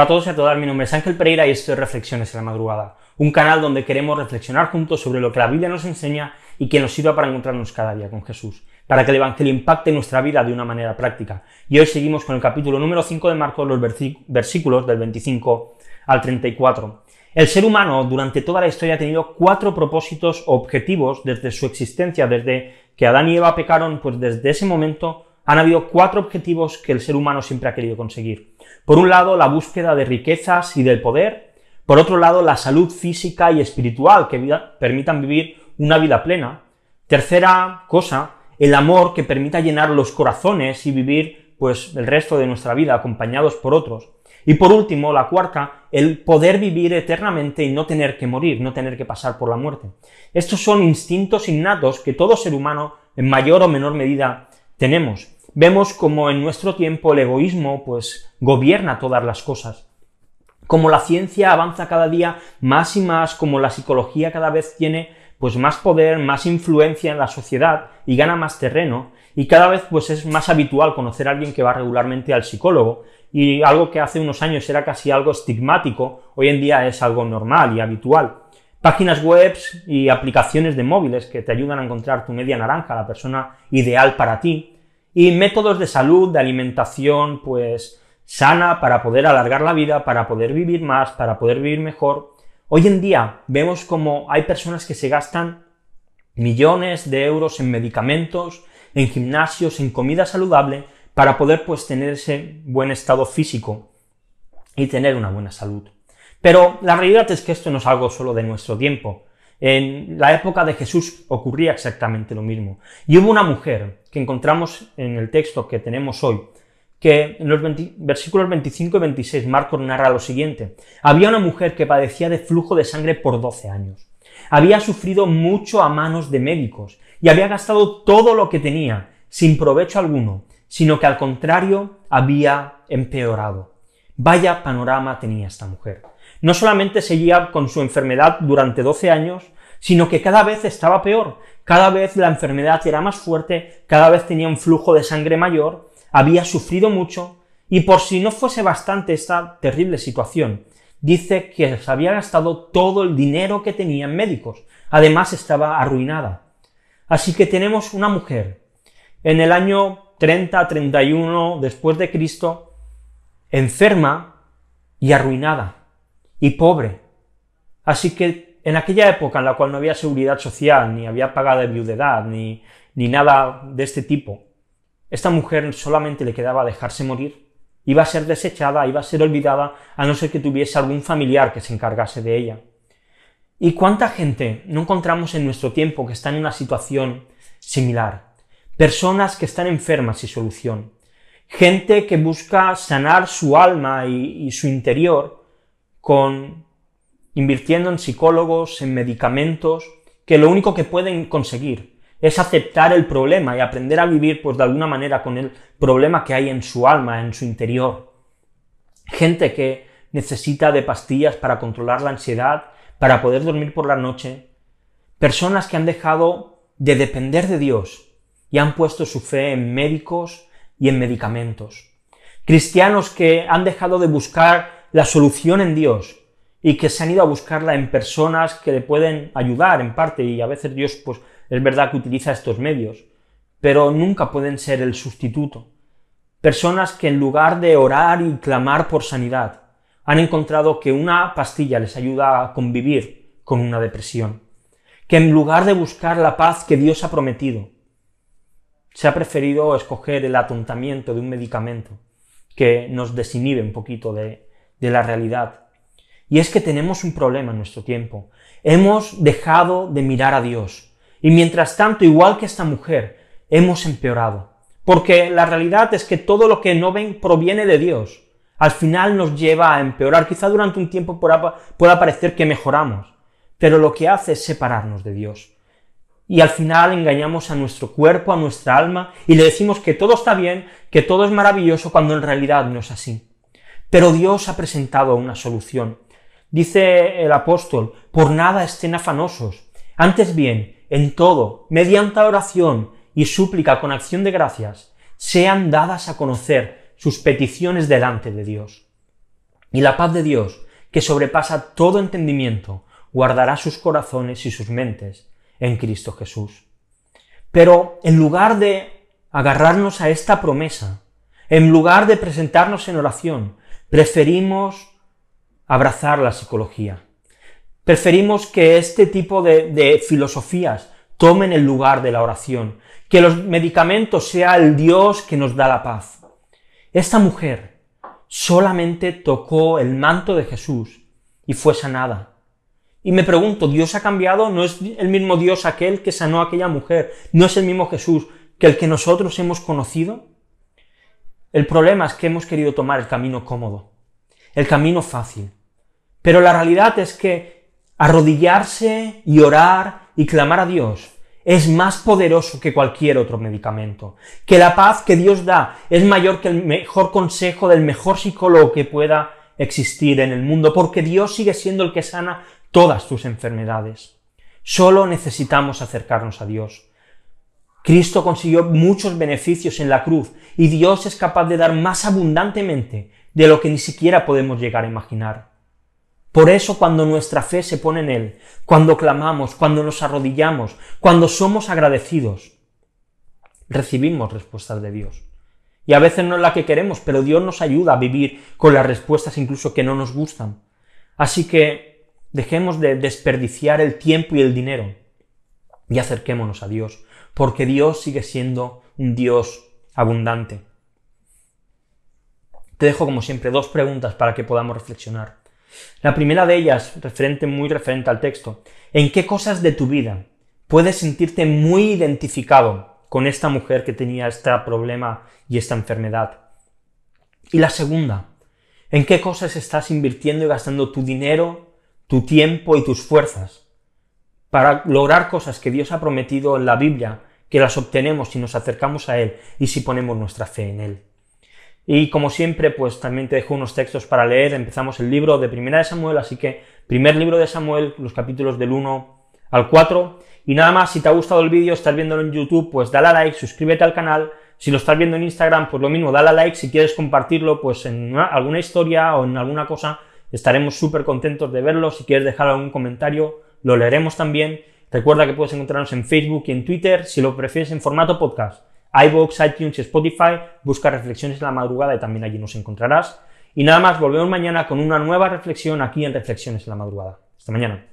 Hola a todos y a todas, mi nombre es Ángel Pereira y esto es Reflexiones en la Madrugada, un canal donde queremos reflexionar juntos sobre lo que la Biblia nos enseña y que nos sirva para encontrarnos cada día con Jesús, para que el Evangelio impacte nuestra vida de una manera práctica. Y hoy seguimos con el capítulo número 5 de Marcos, los versículos del 25 al 34. El ser humano durante toda la historia ha tenido cuatro propósitos objetivos desde su existencia, desde que Adán y Eva pecaron, pues desde ese momento han habido cuatro objetivos que el ser humano siempre ha querido conseguir. Por un lado, la búsqueda de riquezas y del poder. Por otro lado, la salud física y espiritual que permitan vivir una vida plena. Tercera cosa, el amor que permita llenar los corazones y vivir pues el resto de nuestra vida acompañados por otros. Y por último, la cuarta, el poder vivir eternamente y no tener que morir, no tener que pasar por la muerte. Estos son instintos innatos que todo ser humano, en mayor o menor medida, tenemos. Vemos como en nuestro tiempo el egoísmo pues gobierna todas las cosas. Como la ciencia avanza cada día más y más, como la psicología cada vez tiene pues más poder, más influencia en la sociedad y gana más terreno, y cada vez pues es más habitual conocer a alguien que va regularmente al psicólogo, y algo que hace unos años era casi algo estigmático, hoy en día es algo normal y habitual. Páginas web y aplicaciones de móviles que te ayudan a encontrar tu media naranja, la persona ideal para ti, y métodos de salud, de alimentación, pues sana para poder alargar la vida, para poder vivir más, para poder vivir mejor. Hoy en día vemos como hay personas que se gastan millones de euros en medicamentos, en gimnasios, en comida saludable, para poder pues tener ese buen estado físico y tener una buena salud. Pero la realidad es que esto no es algo solo de nuestro tiempo. En la época de Jesús ocurría exactamente lo mismo. Y hubo una mujer que encontramos en el texto que tenemos hoy, que en los versículos 25 y 26 Marcos narra lo siguiente. Había una mujer que padecía de flujo de sangre por 12 años. Había sufrido mucho a manos de médicos y había gastado todo lo que tenía, sin provecho alguno, sino que al contrario había empeorado. Vaya panorama tenía esta mujer no solamente seguía con su enfermedad durante 12 años, sino que cada vez estaba peor, cada vez la enfermedad era más fuerte, cada vez tenía un flujo de sangre mayor, había sufrido mucho, y por si no fuese bastante esta terrible situación, dice que se había gastado todo el dinero que tenía en médicos, además estaba arruinada. Así que tenemos una mujer. En el año 30-31 después de Cristo, enferma y arruinada y pobre. Así que en aquella época en la cual no había seguridad social, ni había pagada de viudedad, ni, ni nada de este tipo, esta mujer solamente le quedaba dejarse morir, iba a ser desechada, iba a ser olvidada, a no ser que tuviese algún familiar que se encargase de ella. ¿Y cuánta gente no encontramos en nuestro tiempo que está en una situación similar? Personas que están enfermas y solución. Gente que busca sanar su alma y su interior con invirtiendo en psicólogos, en medicamentos, que lo único que pueden conseguir es aceptar el problema y aprender a vivir, pues de alguna manera, con el problema que hay en su alma, en su interior. Gente que necesita de pastillas para controlar la ansiedad, para poder dormir por la noche. Personas que han dejado de depender de Dios y han puesto su fe en médicos y en medicamentos. Cristianos que han dejado de buscar la solución en Dios y que se han ido a buscarla en personas que le pueden ayudar en parte y a veces Dios pues es verdad que utiliza estos medios, pero nunca pueden ser el sustituto. Personas que en lugar de orar y clamar por sanidad, han encontrado que una pastilla les ayuda a convivir con una depresión, que en lugar de buscar la paz que Dios ha prometido, se ha preferido escoger el atontamiento de un medicamento que nos desinhibe un poquito de, de la realidad. Y es que tenemos un problema en nuestro tiempo. Hemos dejado de mirar a Dios. Y mientras tanto, igual que esta mujer, hemos empeorado. Porque la realidad es que todo lo que no ven proviene de Dios. Al final nos lleva a empeorar. Quizá durante un tiempo pueda parecer que mejoramos, pero lo que hace es separarnos de Dios. Y al final engañamos a nuestro cuerpo, a nuestra alma, y le decimos que todo está bien, que todo es maravilloso, cuando en realidad no es así. Pero Dios ha presentado una solución. Dice el apóstol, por nada estén afanosos, antes bien, en todo, mediante oración y súplica con acción de gracias, sean dadas a conocer sus peticiones delante de Dios. Y la paz de Dios, que sobrepasa todo entendimiento, guardará sus corazones y sus mentes en Cristo Jesús. Pero en lugar de agarrarnos a esta promesa, en lugar de presentarnos en oración, preferimos abrazar la psicología. Preferimos que este tipo de, filosofías tomen el lugar de la oración, que los medicamentos sea el Dios que nos da la paz. Esta mujer solamente tocó el manto de Jesús y fue sanada. Y me pregunto, ¿Dios ha cambiado? ¿No es el mismo Dios aquel que sanó a aquella mujer? ¿No es el mismo Jesús que el que nosotros hemos conocido? El problema es que hemos querido tomar el camino cómodo, el camino fácil. Pero la realidad es que arrodillarse y orar y clamar a Dios es más poderoso que cualquier otro medicamento. Que la paz que Dios da es mayor que el mejor consejo del mejor psicólogo que pueda existir en el mundo, porque Dios sigue siendo el que sana todas tus enfermedades. Solo necesitamos acercarnos a Dios. Cristo consiguió muchos beneficios en la cruz y Dios es capaz de dar más abundantemente de lo que ni siquiera podemos llegar a imaginar. Por eso cuando nuestra fe se pone en Él, cuando clamamos, cuando nos arrodillamos, cuando somos agradecidos, recibimos respuestas de Dios. Y a veces no es la que queremos, pero Dios nos ayuda a vivir con las respuestas incluso que no nos gustan. Así que dejemos de desperdiciar el tiempo y el dinero y acerquémonos a Dios, porque Dios sigue siendo un Dios abundante. Te dejo como siempre dos preguntas para que podamos reflexionar. La primera de ellas, referente, muy referente al texto, ¿en qué cosas de tu vida puedes sentirte muy identificado con esta mujer que tenía este problema y esta enfermedad? Y la segunda, ¿en qué cosas estás invirtiendo y gastando tu dinero, tu tiempo y tus fuerzas para lograr cosas que Dios ha prometido en la Biblia, que las obtenemos si nos acercamos a Él y si ponemos nuestra fe en Él. Y como siempre, pues también te dejo unos textos para leer. Empezamos el libro de Primera de Samuel, así que primer libro de Samuel, los capítulos del 1 al 4. Y nada más, si te ha gustado el vídeo, estás viéndolo en YouTube, pues dale a like, suscríbete al canal. Si lo estás viendo en Instagram, pues lo mismo, dale a like. Si quieres compartirlo, pues en alguna historia o en alguna cosa, estaremos súper contentos de verlo. Si quieres dejar algún comentario, lo leeremos también. Recuerda que puedes encontrarnos en Facebook y en Twitter, si lo prefieres en formato podcast iVoox, iTunes y Spotify, busca Reflexiones en la Madrugada y también allí nos encontrarás. Y nada más, volvemos mañana con una nueva reflexión aquí en Reflexiones en la Madrugada. Hasta mañana.